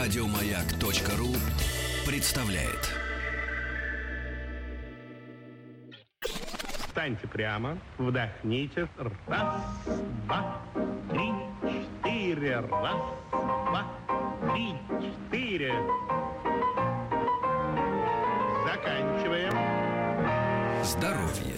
Радиомаяк.ру представляет. Встаньте прямо, вдохните. Раз, два, три, четыре. Раз, два, три, четыре. Заканчиваем. Здоровье.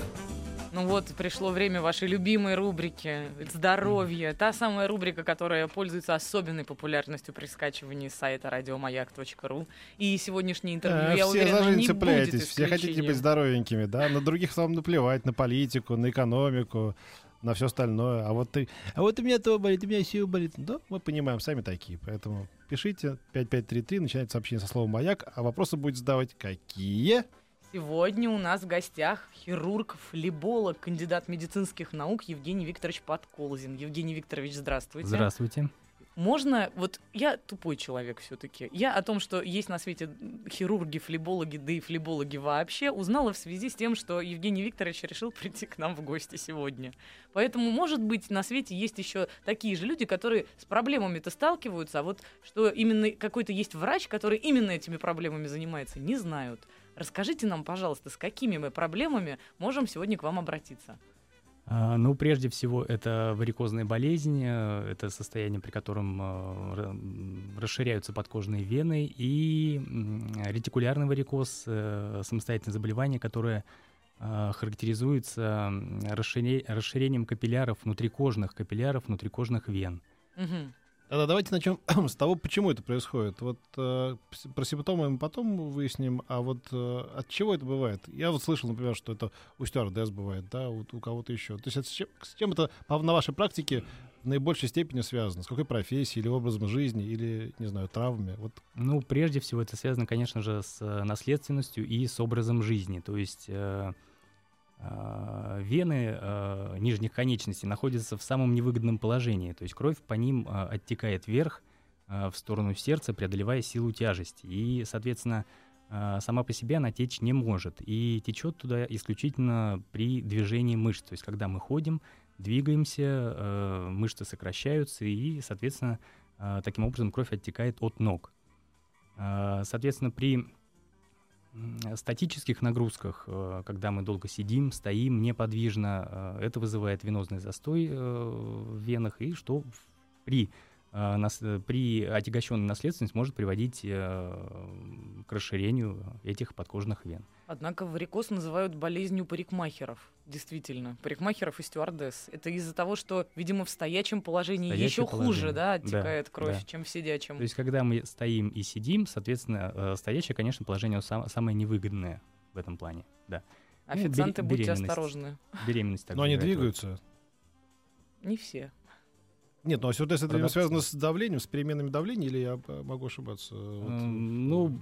Ну вот, пришло время вашей любимой рубрики «Здоровье». Та самая рубрика, которая пользуется особенной популярностью при скачивании с сайта радиомаяк.ру. И сегодняшнее интервью, Э, я все уверена, за жизнь не цепляетесь, будет все хотите исключением. быть здоровенькими, да? На других вам наплевать, на политику, на экономику, на все остальное. А вот ты, а вот у меня то болит, у меня все болит. Да, мы понимаем, сами такие. Поэтому пишите 5533, начинайте сообщение со словом «Маяк», а вопросы будет задавать какие? Сегодня у нас в гостях хирург, флеболог, кандидат медицинских наук Евгений Викторович Подколзин. Евгений Викторович, здравствуйте. Здравствуйте. Можно, вот я тупой человек все-таки. Я о том, что есть на свете хирурги, флебологи, да и флебологи вообще, узнала в связи с тем, что Евгений Викторович решил прийти к нам в гости сегодня. Поэтому, может быть, на свете есть еще такие же люди, которые с проблемами-то сталкиваются, а вот что именно какой-то есть врач, который именно этими проблемами занимается, не знают. Расскажите нам, пожалуйста, с какими мы проблемами можем сегодня к вам обратиться? А, Ну, прежде всего, это варикозная болезнь, э, это состояние, при котором э, расширяются подкожные вены, и ретикулярный варикоз, э, самостоятельное заболевание, которое характеризуется расширением капилляров, внутрикожных капилляров, внутрикожных вен. Мгм. Тогда давайте начнем с того, почему это происходит. Вот э, про симптомы мы потом выясним, а вот э, от чего это бывает? Я вот слышал, например, что это у стюардесс бывает, да, у, у кого-то еще. То есть это с, чем, с чем это на вашей практике в наибольшей степени связано? С какой профессией или образом жизни, или, не знаю, травмами? Вот Ну, прежде всего, это связано, конечно же, с э, наследственностью и с образом жизни. То есть э, вены э, нижних конечностей находятся в самом невыгодном положении. То есть кровь по ним э, оттекает вверх в сторону сердца, преодолевая силу тяжести. И, соответственно, сама по себе она течь не может. И течет туда исключительно при движении мышц. То есть когда мы ходим, двигаемся, мышцы сокращаются, и, соответственно, таким образом кровь оттекает от ног. Соответственно, при статических нагрузках, э, когда мы долго сидим, стоим неподвижно, э, это вызывает венозный застой э, в венах, и что при, нас- э, при отягощенной наследственности может приводить э, к расширению этих подкожных вен. Однако варикоз называют болезнью парикмахеров. Действительно, парикмахеров и стюардесс. Это из-за того, что, видимо, в стоячем положении Стоячее еще хуже, положение. да, оттекает Да, кровь, да. чем в сидячем. То есть, когда мы стоим и сидим, соответственно, э, стоящее, конечно, положение сам- самое невыгодное в этом плане. Да. ну, Официанты, бере- будьте осторожны. Беременность Но они двигаются. Не все. Нет, ну а стюардесса это, связано с давлением, с переменами давления, или я могу ошибаться? Вот. Ну,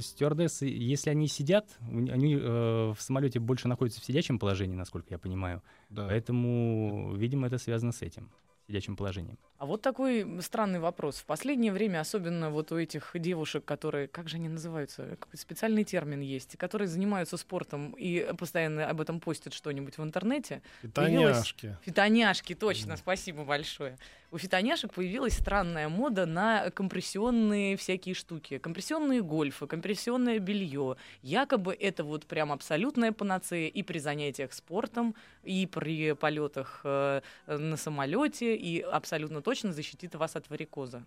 стюардессы, если они сидят, они э, в самолете больше находятся в сидячем положении, насколько я понимаю. да. Поэтому, видимо, это связано с этим сидячим положением. А вот такой странный вопрос. В последнее время, особенно вот у этих девушек, которые, как же они называются, какой специальный термин есть, которые занимаются спортом и постоянно об этом постят что-нибудь в интернете, Фитоняшки. Фитоняшки, точно, спасибо большое. У фитоняшек появилась странная мода на компрессионные всякие штуки. Компрессионные гольфы, компрессионное белье. Якобы это вот прям абсолютная панацея и при занятиях спортом, и при полетах э, на самолете, и абсолютно точно защитит вас от варикоза.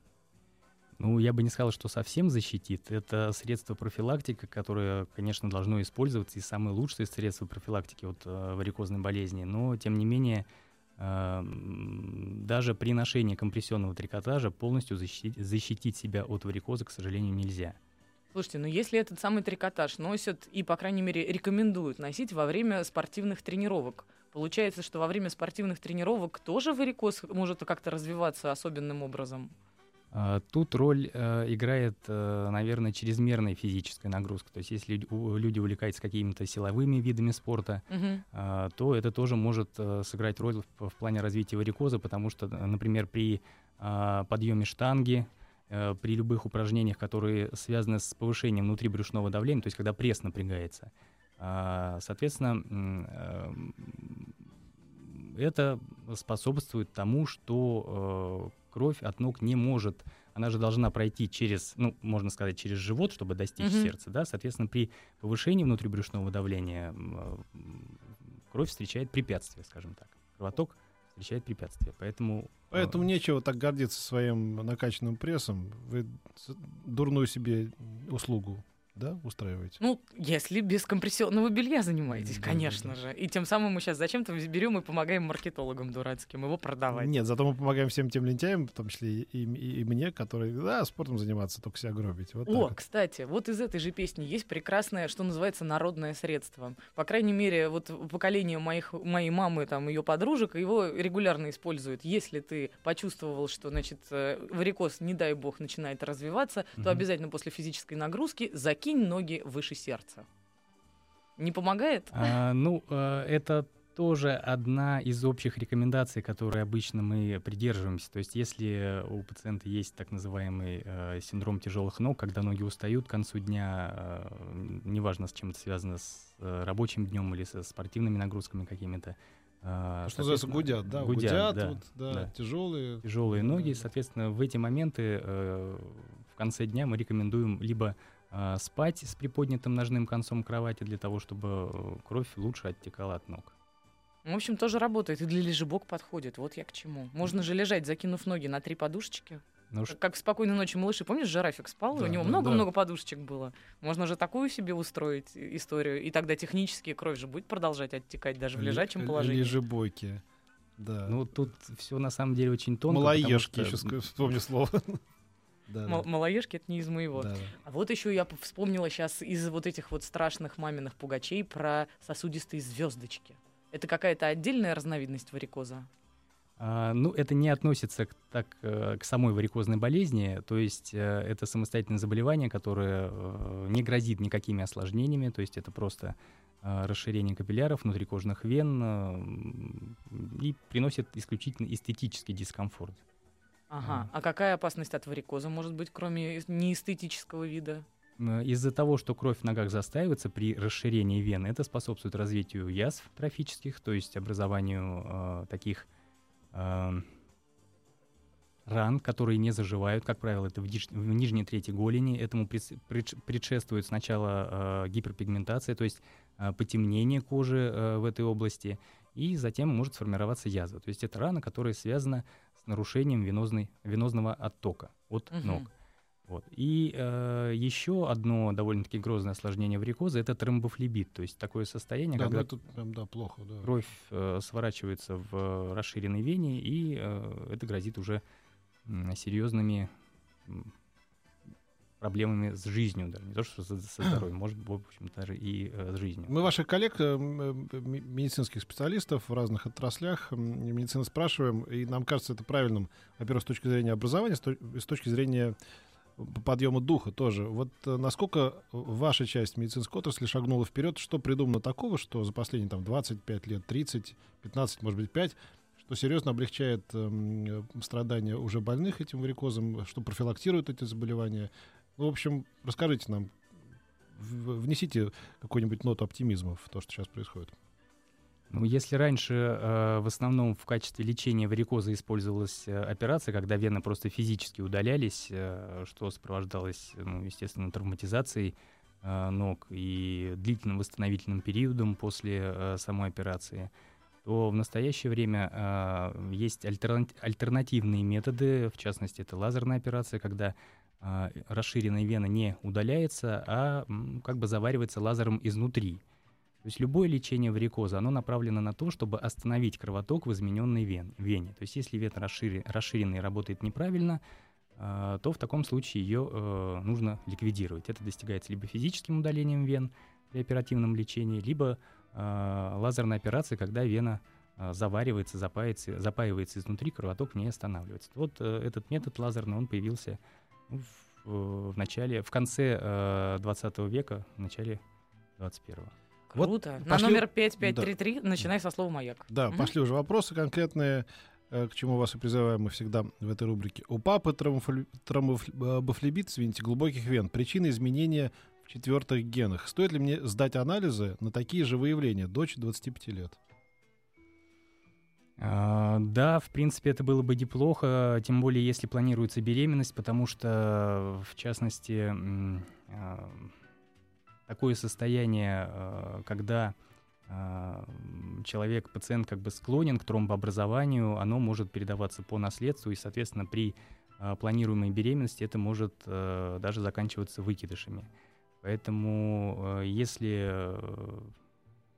Ну, я бы не сказал, что совсем защитит. Это средство профилактики, которое, конечно, должно использоваться, и самое лучшее средство профилактики от э, варикозной болезни. Но, тем не менее, даже при ношении компрессионного трикотажа полностью защитить, защитить себя от варикоза, к сожалению, нельзя. Слушайте, ну если этот самый трикотаж носят и, по крайней мере, рекомендуют носить во время спортивных тренировок, получается, что во время спортивных тренировок тоже варикоз может как-то развиваться особенным образом? А, Тут роль э, играет, э, наверное, чрезмерная физическая нагрузка. То есть если люди, увлекаются какими-то силовыми видами спорта, а, то это тоже может э, сыграть роль в, плане развития варикоза, потому что, э, например, при подъеме штанги, э, при любых упражнениях, которые связаны с повышением внутрибрюшного давления, то есть когда пресс напрягается, соответственно, э, это способствует тому, что кровь от ног не может, она же должна пройти через, ну, можно сказать, через живот, чтобы достичь Мгм. сердца, да, соответственно, при повышении внутрибрюшного давления э, кровь встречает препятствие, скажем так. Кровоток встречает препятствие, поэтому... э, Поэтому нечего так гордиться своим накачанным прессом. Вы дурную себе услугу да, устраиваете? Ну, если без компрессионного белья занимаетесь, Да, конечно да, же. И тем самым мы сейчас зачем-то берем и помогаем маркетологам дурацким его продавать. Нет, зато мы помогаем всем тем лентяям, в том числе и, и- и мне, которые, да, спортом заниматься, только себя гробить. Вот О, кстати, вот из этой же песни есть прекрасное, что называется, народное средство. По крайней мере, вот поколение моих, моей мамы, там, ее подружек, его регулярно используют. Если ты почувствовал, что, значит, э, варикоз, не дай бог, начинает развиваться, Мгм. то обязательно после физической нагрузки закинь ноги выше сердца. Не помогает? А, ну, э, это тоже одна из общих рекомендаций, которые обычно мы придерживаемся. То есть, если у пациента есть так называемый э, синдром тяжелых ног, когда ноги устают к концу дня, э, неважно, с чем это связано, с э, рабочим днем или со спортивными нагрузками какими-то. э, Что называется, гудят, да, гудят, гудят, да, вот, да, да. тяжелые. тяжелые ноги. да. Соответственно, в эти моменты э, в конце дня мы рекомендуем либо спать с приподнятым ножным концом кровати для того, чтобы э, кровь лучше оттекала от ног. В общем, тоже работает. И для лежебок подходит. Вот я к чему. Можно же лежать, закинув ноги на три подушечки. Ну, Как, как в «Спокойной ночи, малыши». Помнишь, жирафик спал, и Да, у него да, много-много подушечек было. Можно же такую себе устроить и- историю. И тогда технически кровь же будет продолжать оттекать даже в Ле- лежачем ле- положении. Лежебойки. Да. ну, тут все на самом деле очень тонко. Малоежки, что, еще вспомню слово. Да, Малоежки это не из моего. да, да. А вот еще я вспомнила сейчас из вот этих вот страшных маминых пугачей про сосудистые звездочки. Это какая-то отдельная разновидность варикоза? А, ну, это не относится к, так, э, к самой варикозной болезни, то есть э, это самостоятельное заболевание, которое э, не грозит никакими осложнениями, то есть это просто расширение капилляров, внутрикожных вен и приносит исключительно эстетический дискомфорт. Ага. А какая опасность от варикоза может быть, кроме эс- неэстетического вида? Из-за того, что кровь в ногах застаивается при расширении вен, это способствует развитию язв трофических, то есть образованию э, таких э, ран, которые не заживают. Как правило, это в, ниж- в нижней трети голени. Этому пред- предш- предшествует сначала э, гиперпигментация, то есть э, потемнение кожи э, в этой области, и затем может сформироваться язва. То есть это рана, которая связана с нарушением венозной, венозного оттока от Мгм. ног. Вот. И э, еще одно довольно-таки грозное осложнение варикоза — это тромбофлебит, то есть такое состояние, Да, когда ну это прям, да, плохо, да. кровь э, сворачивается в э, расширенной вене, и э, это грозит уже м, серьезными проблемами с жизнью, даже не то что со, со здоровьем, может, в общем, даже и э, с жизнью. Мы ваших коллег, э, э, медицинских специалистов в разных отраслях м, медицины спрашиваем, и нам кажется это правильным, во-первых, с точки зрения образования, с то- с точки зрения подъема духа тоже. Вот э, насколько ваша часть медицинской отрасли шагнула вперед, что придумано такого, что за последние там 25 лет, 30, 15, может быть, 5, что серьезно облегчает э, страдания уже больных этим варикозом, что профилактирует эти заболевания. Ну, в общем, расскажите нам, внесите какую-нибудь ноту оптимизма в то, что сейчас происходит. Ну, если раньше э, в основном в качестве лечения варикоза использовалась э, операция, когда вены просто физически удалялись, э, что сопровождалось, ну, естественно, травматизацией э, ног и длительным восстановительным периодом после э, самой операции, то в настоящее время э, есть альтерна- альтернативные методы, в частности, это лазерная операция, когда расширенная вена не удаляется, а как бы заваривается лазером изнутри. То есть любое лечение варикоза, оно направлено на то, чтобы остановить кровоток в измененной вен, вене. То есть если вена расшири- расширенная работает неправильно, э, то в таком случае ее э, нужно ликвидировать. Это достигается либо физическим удалением вен при оперативном лечении, либо э, лазерной операцией, когда вена заваривается, запаивается, запаивается изнутри, кровоток не останавливается. Вот э, этот метод лазерный, он появился в, в начале, в конце э, 20 века, в начале 21 Вот Круто. На пошли- номер 5533 начинай со слова «Маяк». Да, Мгм. пошли уже вопросы конкретные, э, к чему вас и призываем мы всегда в этой рубрике. У папы тромбофле- тромбофлебит, извините, глубоких вен. Причина изменения в четвертых генах. Стоит ли мне сдать анализы на такие же выявления? Дочь 25 лет. А, Да, в принципе, это было бы неплохо, тем более если планируется беременность, потому что, в частности, а, такое состояние, а, когда человек, пациент как бы склонен к тромбообразованию, оно может передаваться по наследству, и, соответственно, при планируемой беременности это может даже заканчиваться выкидышами. Поэтому, если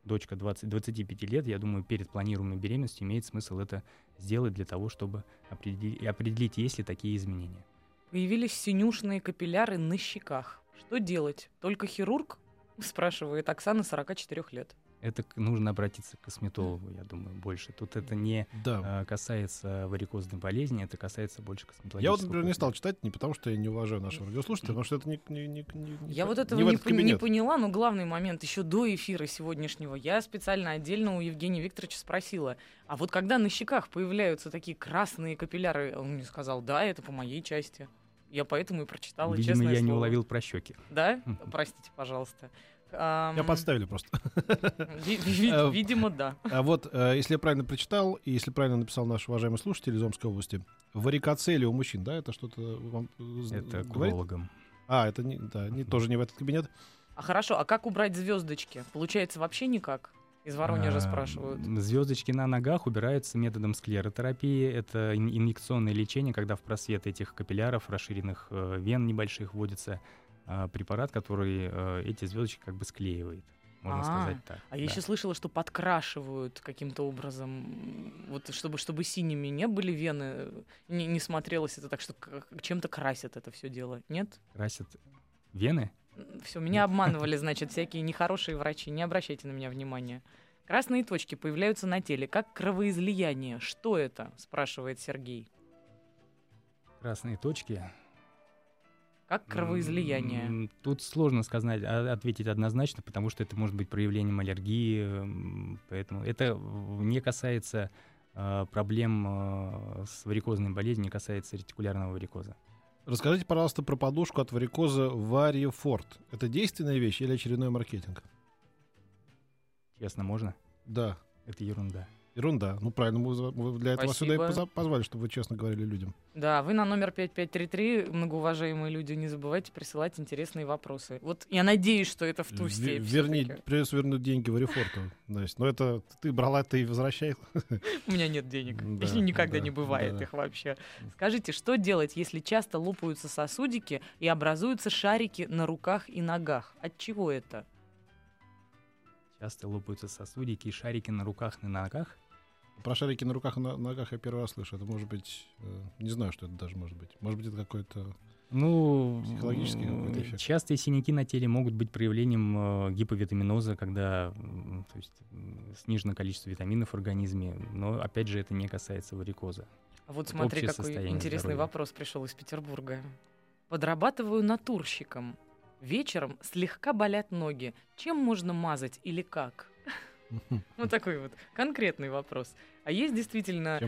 дочка 20, 25 лет, я думаю, перед планируемой беременностью имеет смысл это сделать для того, чтобы определить, определить есть ли такие изменения. Появились синюшные капилляры на щеках. Что делать? Только хирург? Спрашивает Оксана, 44 лет. Это нужно обратиться к косметологу, я думаю, больше. Тут это не Да. э, касается варикозной болезни, это касается больше косметологического. Я вот, например, не стал читать не потому, что я не уважаю нашего радиослушателя, потому что это не... не, не, не- не Я по- вот этого не не, пон- не поняла, но главный момент еще до эфира сегодняшнего я специально отдельно у Евгения Викторовича спросила, а вот когда на щеках появляются такие красные капилляры, он мне сказал, да, это по моей части. Я поэтому и прочитала, Видимо, честное я не слово. уловил про щеки. Да? Простите, пожалуйста. Ам, Я подставили просто. Э, Видимо, да. А вот, э, если я правильно прочитал, и если правильно написал наш уважаемый слушатель из Омской области, варикоцелия у мужчин, да, это что-то вам Это к. А, это не, да, не, тоже не в этот кабинет. А хорошо, а как убрать звездочки? Получается, вообще никак? Из Воронежа А, спрашивают. Звездочки на ногах убираются методом склеротерапии. Это ин- инъекционное лечение, когда в просвет этих капилляров, расширенных э, вен небольших, вводится препарат, который э, эти звездочки как бы склеивает. Можно А, сказать так. А я да. еще слышала, что подкрашивают каким-то образом, вот чтобы, чтобы синими не были вены, не, не смотрелось это так, что чем-то красят это все дело. Нет? Красят вены? Все, меня обманывали, значит, всякие нехорошие врачи. Не обращайте на меня внимания. Красные точки появляются на теле, как кровоизлияние. Что это? спрашивает Сергей. Красные точки. Как кровоизлияние. Тут сложно сказать, а- ответить однозначно, потому что это может быть проявлением аллергии, поэтому это не касается а, проблем а, с варикозной болезнью, не касается ретикулярного варикоза. Расскажите, пожалуйста, про подушку от варикоза Вариефорт. Это действенная вещь или очередной маркетинг? Честно, можно? Да, Это ерунда. Ерунда. Ну, правильно, мы для этого сюда и Спасибо. позвали, чтобы вы честно говорили людям. Да, вы на номер 5533, многоуважаемые люди, не забывайте присылать интересные вопросы. Вот я надеюсь, что это в ту степь. Верни, придется вернуть деньги Варифорту. Настя. Но это ты брала, ты и возвращай. У меня нет денег. Да, никогда да, не бывает да. их вообще. Скажите, что делать, если часто лопаются сосудики и образуются шарики на руках и ногах? От чего это? Часто лопаются сосудики и шарики на руках и на ногах. Про шарики на руках и на ногах я первый раз слышу. Это может быть... э, Не знаю, что это даже может быть. Может быть, это какой-то... Ну, Психологический какой-то эффект. частые синяки на теле могут быть проявлением э, гиповитаминоза, когда то есть, снижено количество витаминов в организме, но опять же это не касается варикоза. А вот Это смотри, общее какой интересный здоровья. вопрос пришел из Петербурга. Подрабатываю натурщиком. Вечером слегка болят ноги. Чем можно мазать или как? Вот такой вот конкретный вопрос. А есть действительно,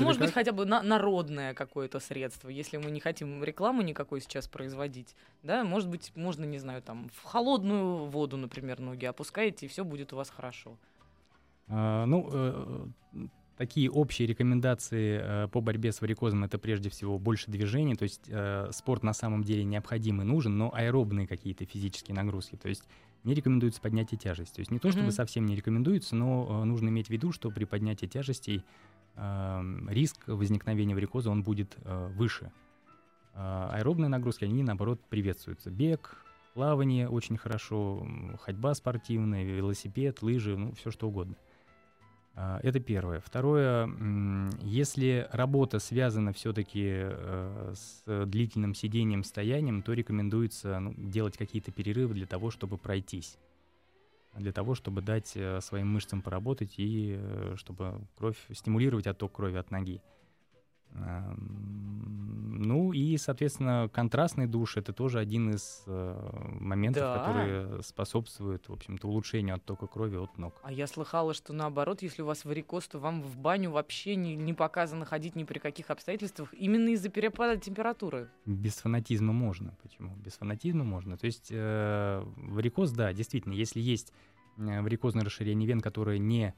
может, быть, хотя бы на- народное какое-то средство, если мы не хотим рекламу никакой сейчас производить, да, может быть, можно, не знаю, там, в холодную воду, например, ноги опускаете, и все будет у вас хорошо. А, ну, э, такие общие рекомендации э, по борьбе с варикозом это прежде всего больше движений, то есть э, спорт на самом деле необходим и нужен, но аэробные какие-то физические нагрузки, то есть не рекомендуется поднятие тяжести. То есть не то, чтобы Мгм. совсем не рекомендуется, но э, нужно иметь в виду, что при поднятии тяжестей э, риск возникновения варикоза он будет э, выше. А аэробные нагрузки, они наоборот приветствуются. Бег, плавание очень хорошо, ходьба спортивная, велосипед, лыжи, ну все что угодно. А, Это первое. Второе, если работа связана все-таки с длительным сидением, стоянием, то рекомендуется ну, делать какие-то перерывы для того, чтобы пройтись. Для того, чтобы дать э, своим мышцам поработать и э, чтобы кровь, стимулировать отток крови от ноги. Ам, Ну и, соответственно, контрастный душ это тоже один из э, моментов, Да. которые способствуют, в общем-то, улучшению оттока крови от ног. А я слыхала, что наоборот, если у вас варикоз, то вам в баню вообще не, не показано ходить ни при каких обстоятельствах, именно из-за перепада температуры. Без фанатизма можно. Почему? Без фанатизма можно. То есть э, варикоз, да, действительно, если есть э, варикозное расширение вен, которое не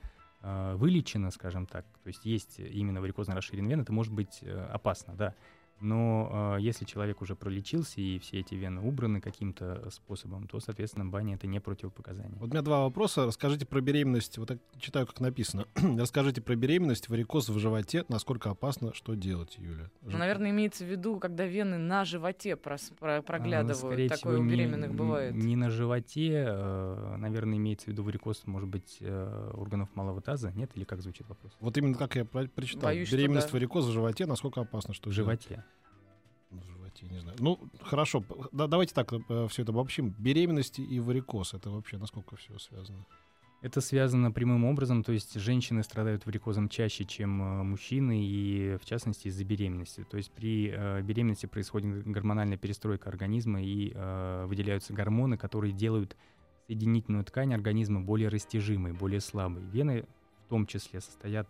э, вылечено, скажем так, то есть есть именно варикозно расширенная вена, это может быть э, опасно, да. Но э, если человек уже пролечился и все эти вены убраны каким-то способом, то, соответственно, баня это не противопоказание. Вот у меня два вопроса. Расскажите про беременность. Вот так читаю, как написано. Расскажите про беременность, варикоз в животе. Насколько опасно, что делать, Юля? Ну, наверное, имеется в виду, когда вены на животе прос- про- А, проглядывают. скорее Такое всего, у не- беременных бывает. Не на животе, э, наверное, имеется в виду варикоз, может быть, э, органов малого таза, нет? Или как звучит вопрос? Вот именно как я про- прочитал. Боюсь, что Беременность, да. варикоз в животе. Насколько опасно, что В делать? животе. В животе, не знаю. Ну, хорошо. да- давайте так все это обобщим. Беременность и варикоз. Это вообще насколько все связано? Это связано прямым образом, то есть женщины страдают варикозом чаще, чем э, мужчины, и в частности из-за беременности. То есть при э, беременности происходит гормональная перестройка организма и э, выделяются гормоны, которые делают соединительную ткань организма более растяжимой, более слабой. Вены в том числе состоят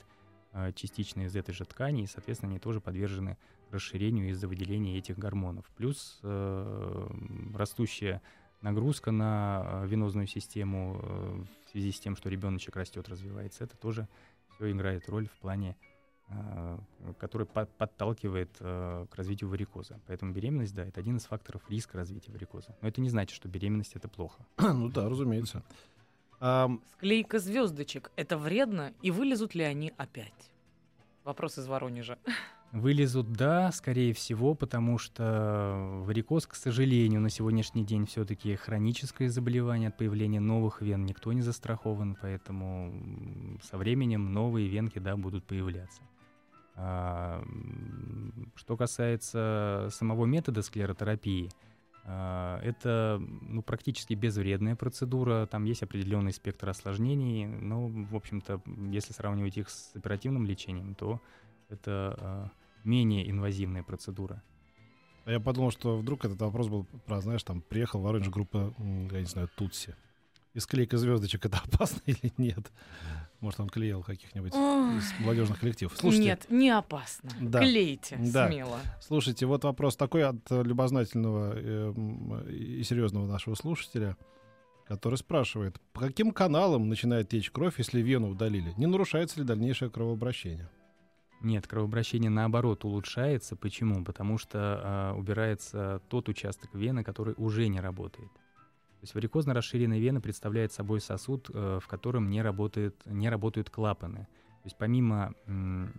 э, частично из этой же ткани, и, соответственно, они тоже подвержены расширению из-за выделения этих гормонов. Плюс э, растущая нагрузка на э, венозную систему э, в связи с тем, что ребеночек растет, развивается, это тоже все играет роль в плане, э, который по- подталкивает э, к развитию варикоза. Поэтому беременность, да, это один из факторов риска развития варикоза. Но это не значит, что беременность это плохо. ну да, разумеется. Ам, Склейка звездочек. Это вредно? И вылезут ли они опять? Вопрос из Воронежа. Вылезут, да, скорее всего, потому что варикоз, к сожалению, на сегодняшний день все-таки хроническое заболевание от появления новых вен. Никто не застрахован, поэтому со временем новые венки, да, будут появляться. А, Что касается самого метода склеротерапии, а, это ну, практически безвредная процедура, там есть определенный спектр осложнений, но, в общем-то, если сравнивать их с оперативным лечением, то это а, менее инвазивная процедура. а я подумал, что вдруг этот вопрос был про, знаешь, там приехал в Воронеж группа, я не знаю, Тутси. И склейка звездочек это опасно или нет? Может, он клеил каких-нибудь Ой. из молодежных коллективов. Слушайте, Нет, не опасно. Да. Клейте Да. смело. слушайте, вот вопрос такой от э, любознательного э, и серьезного нашего слушателя, который спрашивает, по каким каналам начинает течь кровь, если вену удалили? Не нарушается ли дальнейшее кровообращение? Нет, кровообращение наоборот улучшается. Почему? Потому что а, убирается тот участок вены, который уже не работает. То есть варикозно расширенная вена представляет собой сосуд, э, в котором не, работает, не работают клапаны. То есть помимо м,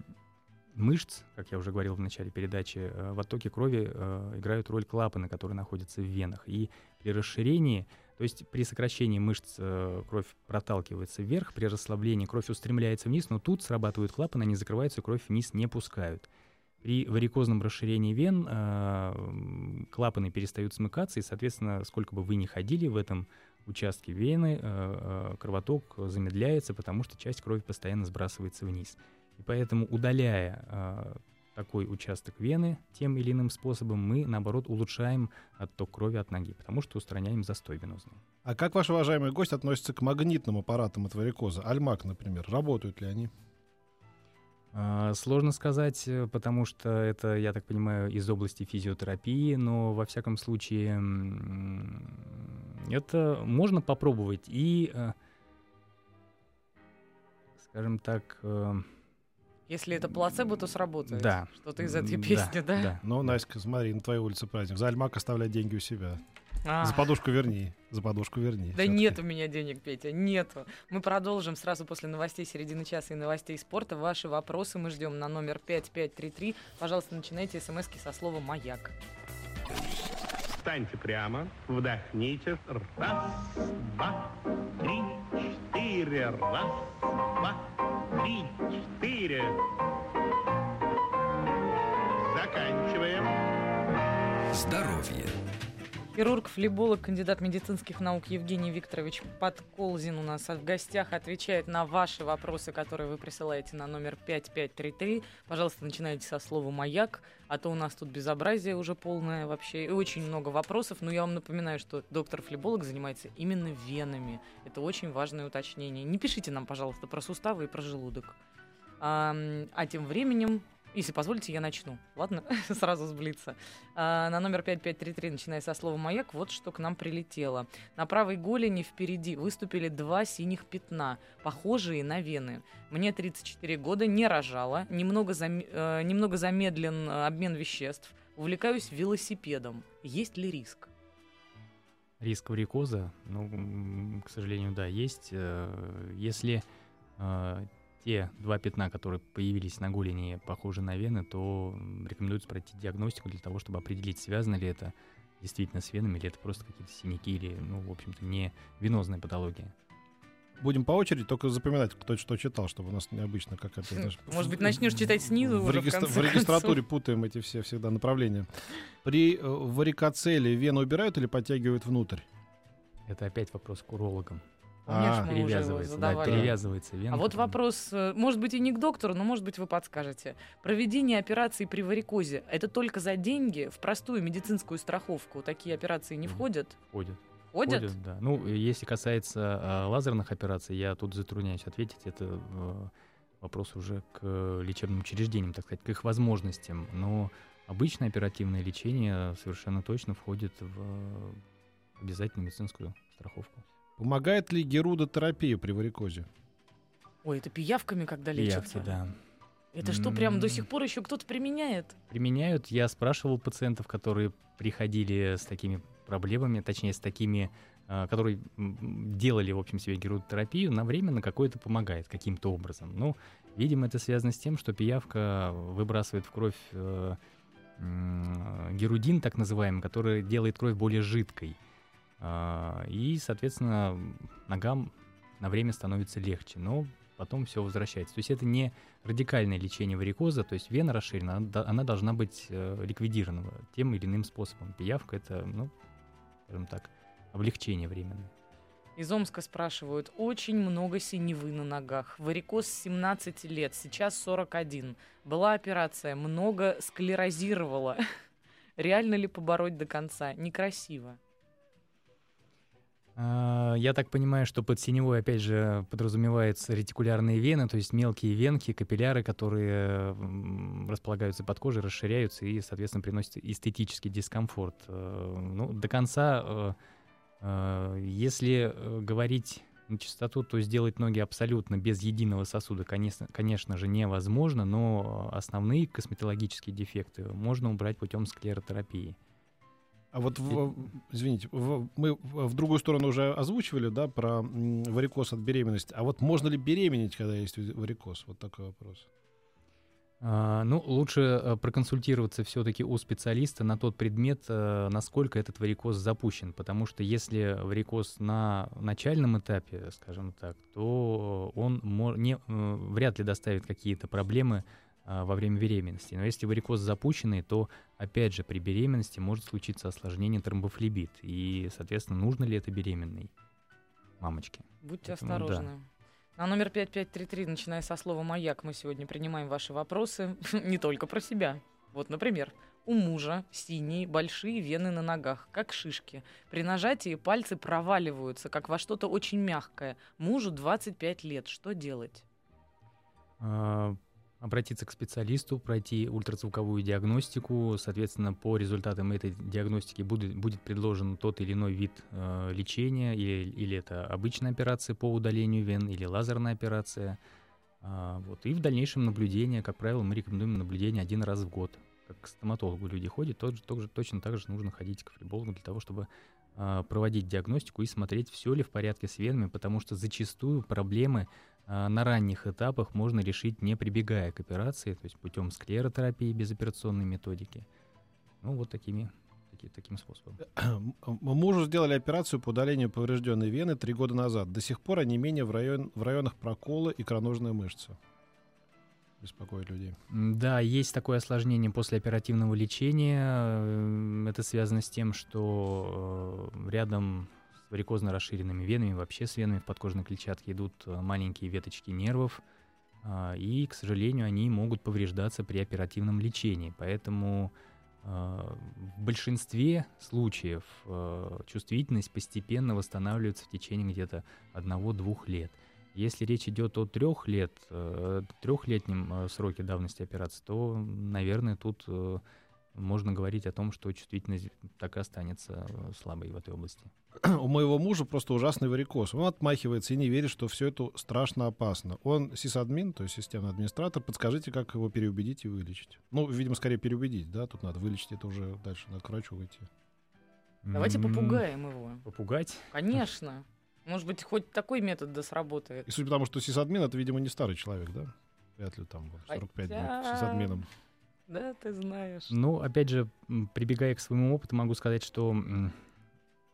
мышц, как я уже говорил в начале передачи, э, в оттоке крови э, играют роль клапаны, которые находятся в венах. И при расширении, то есть при сокращении мышц э, кровь проталкивается вверх, при расслаблении кровь устремляется вниз, но тут срабатывают клапаны, они закрываются, кровь вниз не пускают. При варикозном расширении вен э, клапаны перестают смыкаться, и, соответственно, сколько бы вы ни ходили в этом участке вены, э, э, кровоток замедляется, потому что часть крови постоянно сбрасывается вниз. И поэтому, удаляя э, такой участок вены тем или иным способом, мы, наоборот, улучшаем отток крови от ноги, потому что устраняем застой венозный. А как ваш уважаемый гость относится к магнитным аппаратам от варикоза? Альмак, например. Работают ли они? А, Сложно сказать, потому что это, я так понимаю, из области физиотерапии, но во всяком случае это можно попробовать и, э, скажем так, э, Если это плацебо, то сработает. да. Что-то из этой песни, да? Да. Ну, Наська, смотри, на твоей улице праздник. За Альмак оставляй деньги у себя. А. За подушку верни. За подушку верни. Да нет у меня денег, Петя, нету. Мы продолжим сразу после новостей середины часа и новостей спорта. Ваши вопросы мы ждем на номер 5533. Пожалуйста, начинайте смски со слова «Маяк». Встаньте прямо, вдохните. Раз, два, три, четыре. Раз, два, три, четыре. Заканчиваем. Здоровье. Хирург, флеболог, кандидат медицинских наук Евгений Викторович Подколзин у нас в гостях отвечает на ваши вопросы, которые вы присылаете на номер 5533. Пожалуйста, начинайте со слова «Маяк», а то у нас тут безобразие уже полное вообще, и очень много вопросов. Но я вам напоминаю, что доктор-флеболог занимается именно венами. Это очень важное уточнение. Не пишите нам, пожалуйста, про суставы и про желудок. А, а тем временем Если позволите, я начну. Ладно, сразу сблиться. А, на номер 5533, начиная со слова «Маяк», вот что к нам прилетело. На правой голени впереди выступили два синих пятна, похожие на вены. Мне 34 года, не рожала, немного, зам... э, немного замедлен э, обмен веществ, увлекаюсь велосипедом. Есть ли риск? Риск варикоза, ну, к сожалению, да, есть. Э, Если э, те два пятна, которые появились на голени, похожи на вены, то рекомендуется пройти диагностику для того, чтобы определить, связано ли это действительно с венами, или это просто какие-то синяки, или, ну, в общем-то, не венозная патология. Будем по очереди только запоминать, кто что читал, чтобы у нас необычно какая-то... знаешь, Может быть, начнешь читать снизу в, уже, в регистра- конце в регистратуре концов. путаем эти все всегда направления. При э, варикоцеле вену убирают или подтягивают внутрь? Это опять вопрос к урологам. Помнишь, А, мы уже Перевязывается, да, перевязывается вена. А вот вопрос, э, может быть, и не к доктору, но, может быть, вы подскажете. Проведение операции при варикозе – это только за деньги? В простую медицинскую страховку такие операции не входят? Ходят. Входят? Ходят, да. Ну, если касается а, лазерных операций, я тут затрудняюсь ответить. Это э, вопрос уже к лечебным учреждениям, так сказать, к их возможностям. Но обычное оперативное лечение совершенно точно входит в обязательную медицинскую страховку. Помогает ли герудотерапия при варикозе? Ой, это пиявками, когда Пиявки, лечатся? да. Это что, прям до сих пор еще кто-то применяет? Применяют. Я спрашивал пациентов, которые приходили с такими проблемами, точнее, с такими, а, которые делали, в общем, себе герудотерапию, на время на какое-то помогает каким-то образом. Ну, видимо, это связано с тем, что пиявка выбрасывает в кровь э, м, герудин, так называемый, который делает кровь более жидкой. А, И, соответственно, ногам на время становится легче, но потом все возвращается. То есть это не радикальное лечение варикоза, то есть вена расширена, она, до- она должна быть э, ликвидирована тем или иным способом. Пиявка это, ну, скажем так, облегчение временное. Из Омска спрашивают, очень много синевы на ногах. Варикоз с 17 лет, сейчас 41. Была операция, много склерозировала. Реально ли побороть до конца? Некрасиво. А, Я так понимаю, что под синевой, опять же, подразумеваются ретикулярные вены, то есть мелкие венки, капилляры, которые располагаются под кожей, расширяются и, соответственно, приносят эстетический дискомфорт. Э, Ну, до конца, э, э, если говорить на чистоту, то сделать ноги абсолютно без единого сосуда, конечно, конечно же, невозможно, но основные косметологические дефекты можно убрать путем склеротерапии. А вот, в- извините, в- мы в другую сторону уже озвучивали, да, про варикоз от беременности. А вот можно ли беременеть, когда есть варикоз? Вот такой вопрос. А, Ну, лучше э, проконсультироваться все-таки у специалиста на тот предмет, э, насколько этот варикоз запущен. Потому что если варикоз на начальном этапе, скажем так, то он не, э, вряд ли доставит какие-то проблемы во время беременности. Но если варикоз запущенный, то, опять же, при беременности может случиться осложнение тромбофлебит. И, соответственно, нужно ли это беременной мамочке? Будьте Поэтому да. осторожны. На номер 5533, начиная со слова «Маяк», мы сегодня принимаем ваши вопросы не только про себя. Вот, например, у мужа синие большие вены на ногах, как шишки. При нажатии пальцы проваливаются, как во что-то очень мягкое. Мужу 25 лет. Что делать? Обратиться к специалисту, пройти ультразвуковую диагностику. Соответственно, по результатам этой диагностики будет, будет предложен тот или иной вид э, лечения, или, или это обычная операция по удалению вен, или лазерная операция. А, вот. И в дальнейшем наблюдение, как правило, мы рекомендуем наблюдение один раз в год. Как к стоматологу люди ходят, тот же, тот же- точно так же нужно ходить к флебологу для того, чтобы проводить диагностику и смотреть, все ли в порядке с венами, потому что зачастую проблемы а, на ранних этапах можно решить, не прибегая к операции, то есть путем склеротерапии безоперационной методики. Ну, вот такими, таки- таким способом. М- Мужу сделали операцию по удалению поврежденной вены три года назад. До сих пор онемение в, район, в районах прокола икроножной мышцы. Беспокоит людей. Да, есть такое осложнение после оперативного лечения. Эм, Это связано с тем, что э, рядом с варикозно расширенными венами, вообще с венами в подкожной клетчатке идут э, маленькие веточки нервов, а, и, к сожалению, они могут повреждаться при оперативном лечении. Поэтому э, в большинстве случаев э, чувствительность постепенно восстанавливается в течение где-то одного-двух лет. Если речь идет о трех лет, э, трехлетнем э, сроке давности операции, то, наверное, тут э, можно говорить о том, что чувствительность так и останется слабой в этой области. У моего мужа просто ужасный варикоз. Он отмахивается и не верит, что все это страшно опасно. Он сисадмин, то есть системный администратор. Подскажите, как его переубедить и вылечить? Ну, видимо, скорее переубедить, да? Тут надо вылечить, это уже дальше надо к врачу выйти. Давайте попугаем его. Попугать? Конечно. Может быть, хоть такой метод да сработает. И суть потому, что сисадмин это, видимо, не старый человек, да? Вряд ли там вот 45 будет Хотя- сисадмином. Да, ты знаешь. Ну, опять же, прибегая к своему опыту, могу сказать, что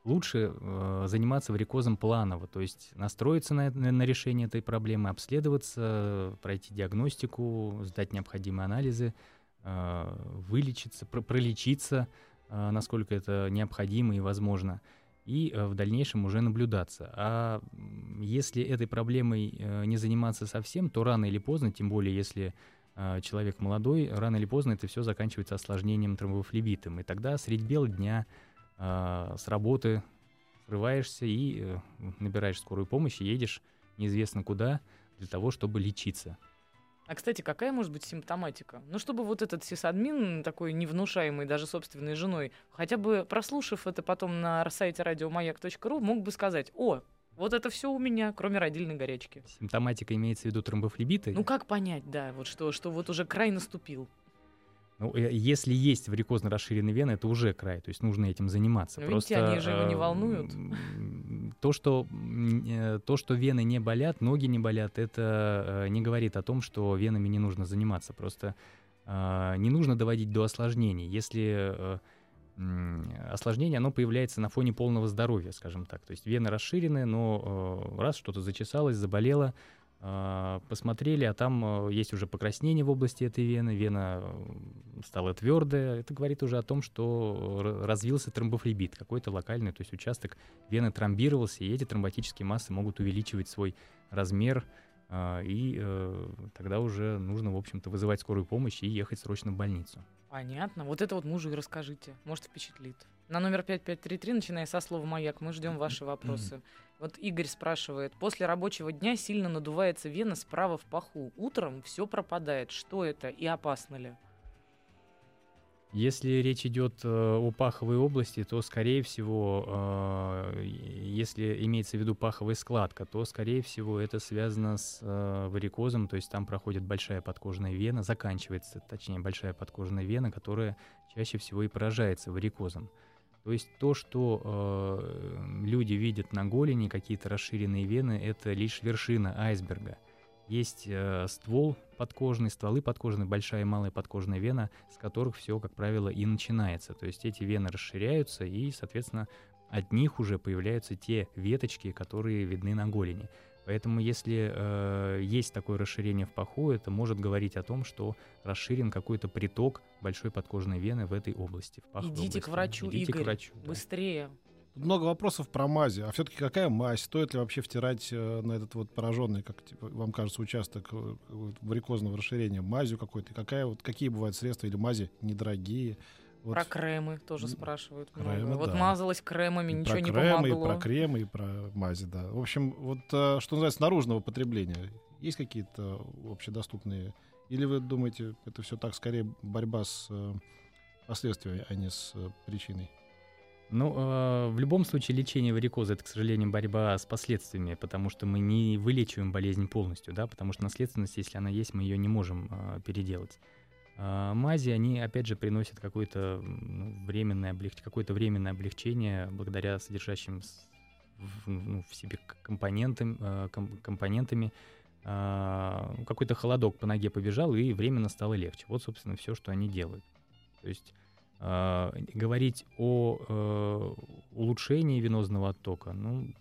лучше э, заниматься варикозом планово, то есть настроиться на, на- на решение этой проблемы, обследоваться, пройти диагностику, сдать необходимые анализы, э, вылечиться, про- пролечиться, э, насколько это необходимо и возможно, и э, в дальнейшем уже наблюдаться. А если этой проблемой э, не заниматься совсем, то рано или поздно, тем более если э, человек молодой, рано или поздно это все заканчивается осложнением тромбофлебитом. И тогда средь бела дня э, с работы срываешься и набираешь скорую помощь и едешь неизвестно куда для того, чтобы лечиться. А, кстати, какая может быть симптоматика? Ну, чтобы вот этот сисадмин, такой невнушаемый даже собственной женой, хотя бы прослушав это потом на сайте радиомаяк.ру, мог бы сказать, о, вот это все у меня, кроме родильной горячки. Симптоматика имеется в виду тромбофлебиты. Ну, как понять, да, вот что, что вот уже край наступил. Ну, э, если есть варикозно расширенные вены, это уже край, то есть нужно этим заниматься. Ну, видите, они же его не э, волнуют. То что, э, то, что вены не болят, ноги не болят, это э, не говорит о том, что венами не нужно заниматься. Просто э, не нужно доводить до осложнений. Если осложнение, оно появляется на фоне полного здоровья, скажем так. То есть вены расширены, но раз что-то зачесалось, заболело, посмотрели, а там э, есть уже покраснение в области этой вены, вена стала твердая. Это говорит уже о том, что развился тромбофлебит, какой-то локальный, то есть участок вены тромбировался, и эти тромботические массы могут увеличивать свой размер, э, и э, тогда уже нужно, в общем-то, вызывать скорую помощь и ехать срочно в больницу. Понятно. Вот это вот мужу и расскажите. Может, впечатлит. На номер 5533, начиная со слова «Маяк», мы ждем ваши вопросы. Вот Игорь спрашивает. После рабочего дня сильно надувается вена справа в паху. Утром все пропадает. Что это и опасно ли? Если речь идет э, о паховой области, то, скорее всего, э, если имеется в виду паховая складка, то, скорее всего, это связано с э, варикозом, то есть там проходит большая подкожная вена, заканчивается, точнее, большая подкожная вена, которая чаще всего и поражается варикозом. То есть то, что э, люди видят на голени, какие-то расширенные вены, это лишь вершина айсберга. Есть э, ствол подкожный, стволы подкожные, большая и малая подкожная вена, с которых все, как правило, и начинается. То есть эти вены расширяются, и, соответственно, от них уже появляются те веточки, которые видны на голени. Поэтому, если э, есть такое расширение в паху, это может говорить о том, что расширен какой-то приток большой подкожной вены в этой области. В паховой Идите к области. врачу, Идите Игорь. к врачу. да. Быстрее. Много вопросов про мази. А все-таки какая мазь? Стоит ли вообще втирать э, на этот вот пораженный, как типа, вам кажется, участок э, варикозного расширения мазью какой-то? Какая, вот, какие бывают средства или мази недорогие? Вот Про кремы тоже спрашивают. кремы, много. Вот да. мазалась кремами, и ничего про не кремы, помогло. и про кремы, и про мази, да. В общем, вот э, что называется наружного потребления. Есть какие-то общедоступные? Или вы думаете, это все так скорее борьба с э, последствиями, а не с э, причиной? Ну, э, в любом случае лечение варикоза это, к сожалению, борьба с последствиями, потому что мы не вылечиваем болезнь полностью, да, потому что наследственность, если она есть, мы ее не можем э, переделать. А мази, они, опять же, приносят какое-то временное, облег... какое-то временное облегчение благодаря содержащим в, ну, в себе компонентам, ком- компонентами. А, какой-то холодок по ноге побежал, и временно стало легче. Вот, собственно, все, что они делают. То есть а, говорить о э, улучшении венозного оттока, ну,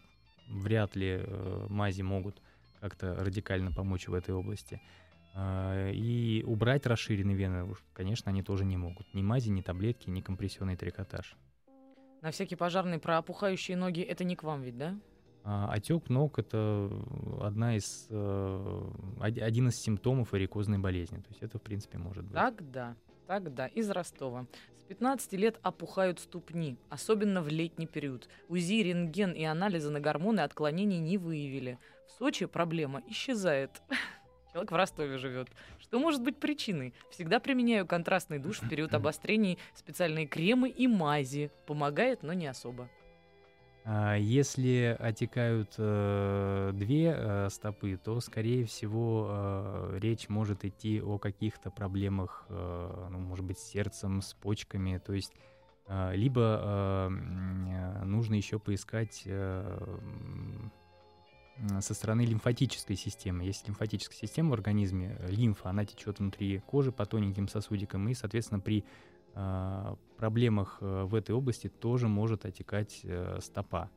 вряд ли э, мази могут как-то радикально помочь в этой области. А, И убрать расширенные вены, конечно, они тоже не могут. Ни мази, ни таблетки, ни компрессионный трикотаж. На всякий пожарный про опухающие ноги это не к вам ведь, да? А отек ног это одна из, э, од- один из симптомов варикозной болезни. То есть это, в принципе, может быть. Тогда Так, да, из Ростова. С 15 лет опухают ступни, особенно в летний период. УЗИ, рентген и анализы на гормоны отклонений не выявили. В Сочи проблема исчезает. Человек в Ростове живет. Что может быть причиной? Всегда применяю контрастный душ в период обострений, специальные кремы и мази. Помогает, но не особо. А Если отекают э, две э, стопы, то, скорее всего, э, речь может идти о каких-то проблемах, э, ну, может быть, с сердцем, с почками. То есть э, либо э, э, нужно еще поискать э, со стороны лимфатической системы. Есть лимфатическая система в организме, э, лимфа, она течет внутри кожи по тоненьким сосудикам, и, соответственно, при э, проблемах э, в этой области тоже может отекать стопа.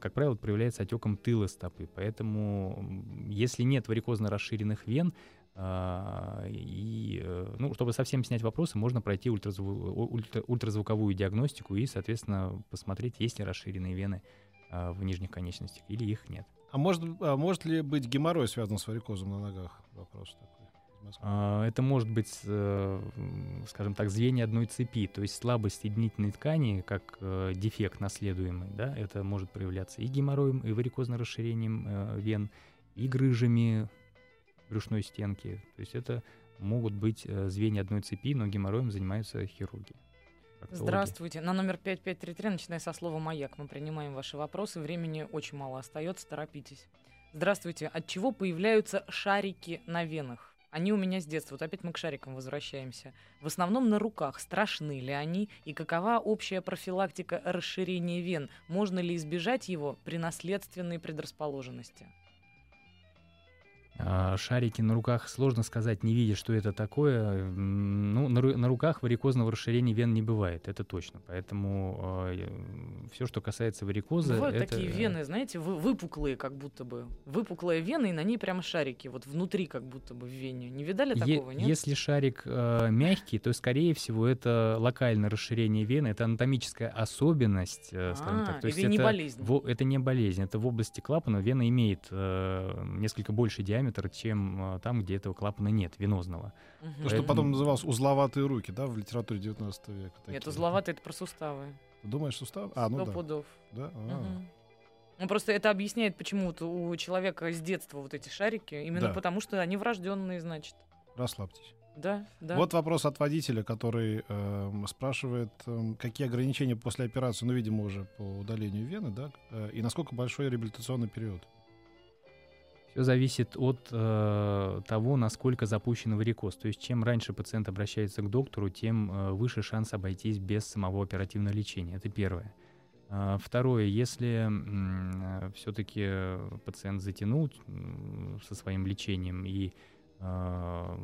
Как правило, проявляется отеком тыла стопы. Поэтому, если нет варикозно расширенных вен, и, ну, чтобы совсем снять вопросы, можно пройти ультразву- ультразвуковую диагностику и, соответственно, посмотреть, есть ли расширенные вены в нижних конечностях или их нет. А может, а может ли быть геморрой связан с варикозом на ногах? Вопрос такой. А, Это может быть, э, скажем так, звенья одной цепи, то есть слабость соединительной ткани, как э, дефект наследуемый, да, это может проявляться и геморроем, и варикозным расширением э, вен, и грыжами брюшной стенки. То есть это могут быть э, звенья одной цепи, но геморроем занимаются хирурги. Здравствуйте. На номер 5533, начиная со слова «Маяк», мы принимаем ваши вопросы. Времени очень мало остается, торопитесь. Здравствуйте. От чего появляются шарики на венах? Они у меня с детства. Вот опять мы к шарикам возвращаемся. В основном на руках. Страшны ли они? И какова общая профилактика расширения вен? Можно ли избежать его при наследственной предрасположенности? А, Шарики на руках сложно сказать, не видя, что это такое. Ну, на, на руках варикозного расширения вен не бывает, это точно. Поэтому все, что касается варикоза, Бывают это, такие вены, знаете, вы- выпуклые как будто бы. Выпуклая вена, и на ней прямо шарики. Вот внутри как будто бы в вене. Не видали Е- такого, нет? Если шарик э, мягкий, то, скорее всего, это локальное расширение вены, это анатомическая особенность, э, скажем А, так. То есть это не болезнь. во- это не болезнь, это в области клапана вена имеет э, несколько больше диаметр, чем э, там, где этого клапана нет, венозного. Мгм. То, что потом называлось узловатые руки, да, в литературе 19 века. Нет, такие. узловатые это про суставы. Думаешь, сустав? А, ну Сто да. пудов. да? А. Мгм. Ну, просто это объясняет, почему вот у человека с детства вот эти шарики, именно Да. потому что они врожденные, значит. Расслабьтесь. Да, да. Вот вопрос от водителя, который эм, спрашивает, эм, какие ограничения после операции, ну, видимо, уже по удалению вены, да, э, и насколько большой реабилитационный период. Все зависит от э, того, насколько запущен варикоз. То есть чем раньше пациент обращается к доктору, тем э, выше шанс обойтись без самого оперативного лечения. Это первое. А, Второе, если все-таки пациент затянул со своим лечением и э,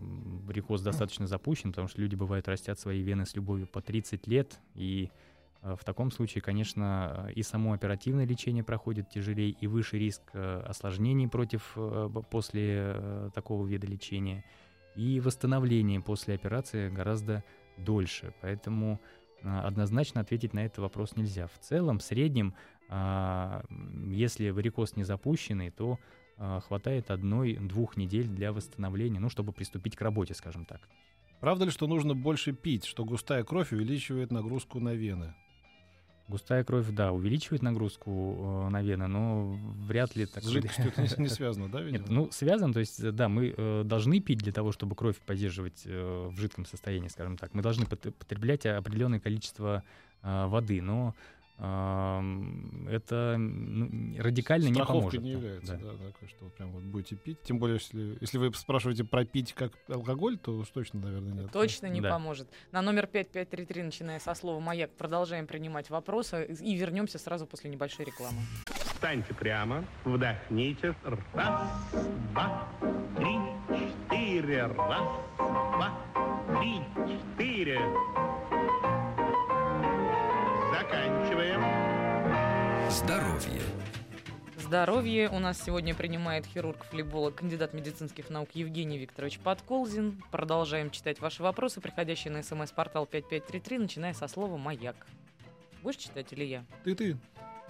варикоз достаточно запущен, потому что люди бывают растят свои вены с любовью по 30 лет, и э, в таком случае, конечно, э, и само оперативное лечение проходит тяжелее, и выше риск э, осложнений против э, после э, такого вида лечения, и восстановление после операции гораздо дольше. Поэтому э, однозначно ответить на этот вопрос нельзя. В целом, в среднем, а, если варикоз не запущенный, то хватает одной-двух недель для восстановления, ну, чтобы приступить к работе, скажем так. Правда ли, что нужно больше пить, что густая кровь увеличивает нагрузку на вены? Густая кровь, да, увеличивает нагрузку э, на вены, но вряд ли так С жидкостью это не, не связано, да, видимо? Нет, ну связан, то есть, э, да, мы э, должны пить для того, чтобы кровь поддерживать э, в жидком состоянии, скажем так. Мы должны пот- потреблять определенное количество э, воды, но это ну, радикально не Страховкой поможет. не является, да. да, такое, что вот прям вот будете пить. Тем более, если, если вы спрашиваете про пить как алкоголь, то уж точно, наверное, нет. Точно не Да. поможет. На номер 5533, начиная со слова «Маяк», продолжаем принимать вопросы и вернемся сразу после небольшой рекламы. Встаньте прямо, вдохните. Раз, два, три, четыре. Раз, два, три, четыре. Заканчиваем. Здоровье. Здоровье у нас сегодня принимает хирург-флеболог, кандидат медицинских наук Евгений Викторович Подколзин. Продолжаем читать ваши вопросы, приходящие на смс-портал 5533, начиная со слова «Маяк». Будешь читать или я? Ты, ты.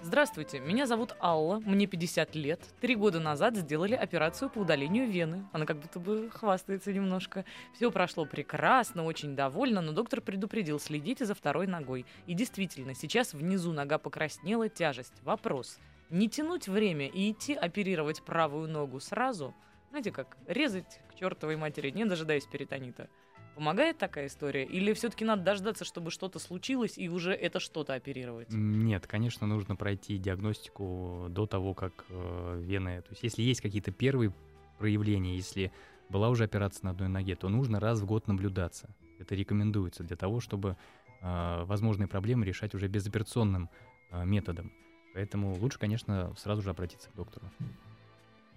Здравствуйте, меня зовут Алла, мне 50 лет. Три года назад сделали операцию по удалению вены. Она как будто бы хвастается немножко. Все прошло прекрасно, очень довольна, но доктор предупредил, следите за второй ногой. И действительно, сейчас внизу нога покраснела, тяжесть. Вопрос. Не тянуть время и идти оперировать правую ногу сразу? Знаете как, резать к чертовой матери, не дожидаясь перитонита. Помогает такая история? Или все-таки надо дождаться, чтобы что-то случилось и уже это что-то оперировать? Нет, конечно, нужно пройти диагностику до того, как э, вены... То есть если есть какие-то первые проявления, если была уже операция на одной ноге, то нужно раз в год наблюдаться. Это рекомендуется для того, чтобы э, возможные проблемы решать уже безоперационным э, методом. Поэтому лучше, конечно, сразу же обратиться к доктору.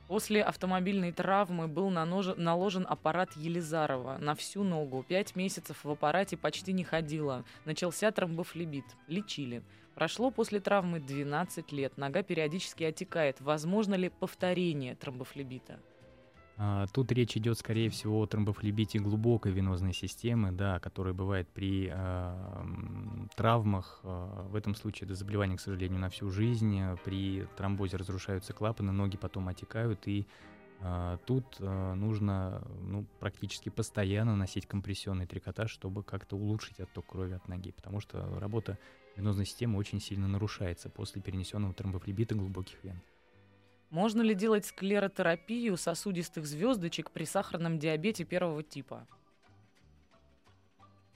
После автомобильной травмы был наложен аппарат Елизарова на всю ногу. Пять месяцев в аппарате почти не ходила. Начался тромбофлебит. Лечили. Прошло после травмы 12 лет. Нога периодически отекает. Возможно ли повторение тромбофлебита? А, Тут речь идет, скорее всего, о тромбофлебите глубокой венозной системы, да, которая бывает при м, травмах. а, В этом случае это заболевание, к сожалению, на всю жизнь. При тромбозе разрушаются клапаны, ноги потом отекают, и а, тут а, нужно ну, практически постоянно носить компрессионный трикотаж, чтобы как-то улучшить отток крови от ноги, потому что работа венозной системы очень сильно нарушается после перенесенного тромбофлебита глубоких вен. Можно ли делать склеротерапию сосудистых звездочек при сахарном диабете первого типа?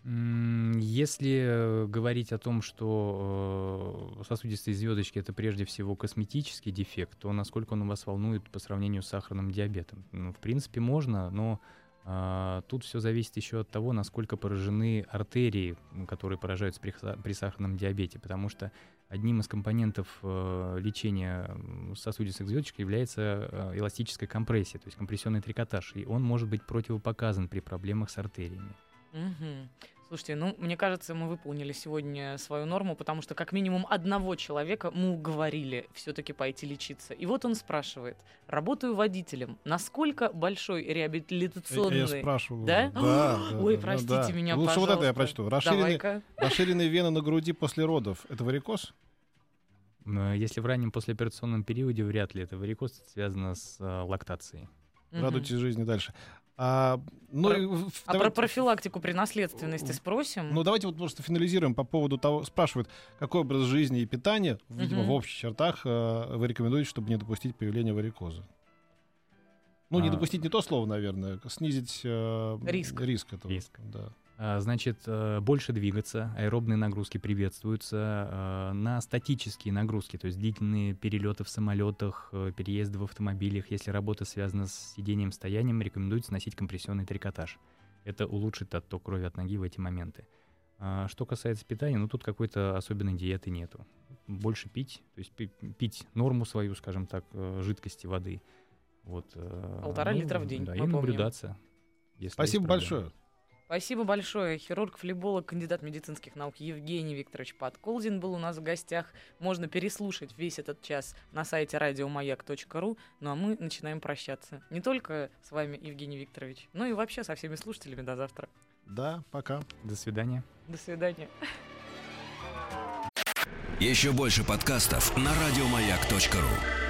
Если э, говорить о том, что э, сосудистые звездочки это прежде всего косметический дефект, то насколько он вас волнует по сравнению с сахарным диабетом? Ну, в принципе, можно, но а, тут все зависит еще от того, насколько поражены артерии, которые поражаются при сахарном диабете, потому что одним из компонентов э, лечения сосудистых звездочек является э, эластическая компрессия, то есть компрессионный трикотаж, и он может быть противопоказан при проблемах с артериями. Мгм. Слушайте, ну, мне кажется, мы выполнили сегодня свою норму, потому что как минимум одного человека мы уговорили все-таки пойти лечиться. И вот он спрашивает, работаю водителем, насколько большой Я, реабилитационный... я спрашивал. Да? Да, да, Ой, да, простите да. меня, Лучше пожалуйста. вот это я прочту. Расширенные, расширенные вены на груди после родов. Это варикоз? Э, Если в раннем послеоперационном периоде, вряд ли это варикоз, это связано с э, лактацией. Радуйтесь жизни дальше. А, ну, Про- в- А давайте- про профилактику при наследственности спросим? Ну, давайте вот просто финализируем по поводу того, спрашивают, какой образ жизни и питания, видимо, Мгм. в общих чертах э, вы рекомендуете, чтобы не допустить появления варикоза? Ну, не А. допустить не то слово, наверное, снизить э, Риск. риск этого. Риск. Да. А, Значит, э, больше двигаться, аэробные нагрузки приветствуются, э, на статические нагрузки, то есть длительные перелеты в самолетах, э, переезды в автомобилях, если работа связана с сидением, стоянием, рекомендуется носить компрессионный трикотаж. Это улучшит отток крови от ноги в эти моменты. А Что касается питания, ну тут какой-то особенной диеты нету. Больше пить, то есть пи- пить норму свою, скажем так, э, жидкости воды. Вот, э, Полтора литра в день, Да, и помним. наблюдаться. если Спасибо большое. Спасибо большое. Хирург, флеболог, кандидат медицинских наук Евгений Викторович Подколдин был у нас в гостях. Можно переслушать весь этот час на сайте радиомаяк.ру. Ну а мы начинаем прощаться. Не только с вами, Евгений Викторович, но и вообще со всеми слушателями до завтра. Да, пока. До свидания. До свидания. Еще больше подкастов на радиомаяк.ру.